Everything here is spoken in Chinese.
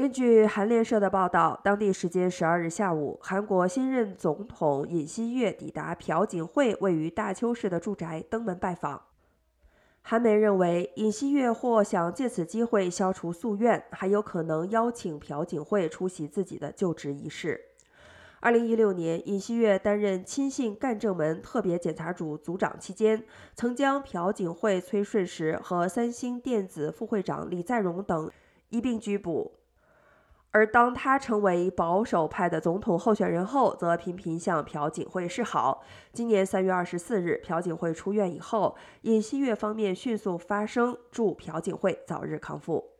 根据韩联社的报道，当地时间十二日下午，韩国新任总统尹锡悦抵达朴槿惠位于大邱市的住宅，登门拜访。韩媒认为，尹锡悦或想借此机会消除夙愿，还有可能邀请朴槿惠出席自己的就职仪式。二零一六年，尹锡悦担任亲信干政门特别检察组组长期间，曾将朴槿惠、崔顺实和三星电子副会长李在镕等一并拘捕。而当他成为保守派的总统候选人后，则频频向朴槿惠示好。今年三月二十四日，朴槿惠出院以后，尹锡悦方面迅速发声，祝朴槿惠早日康复。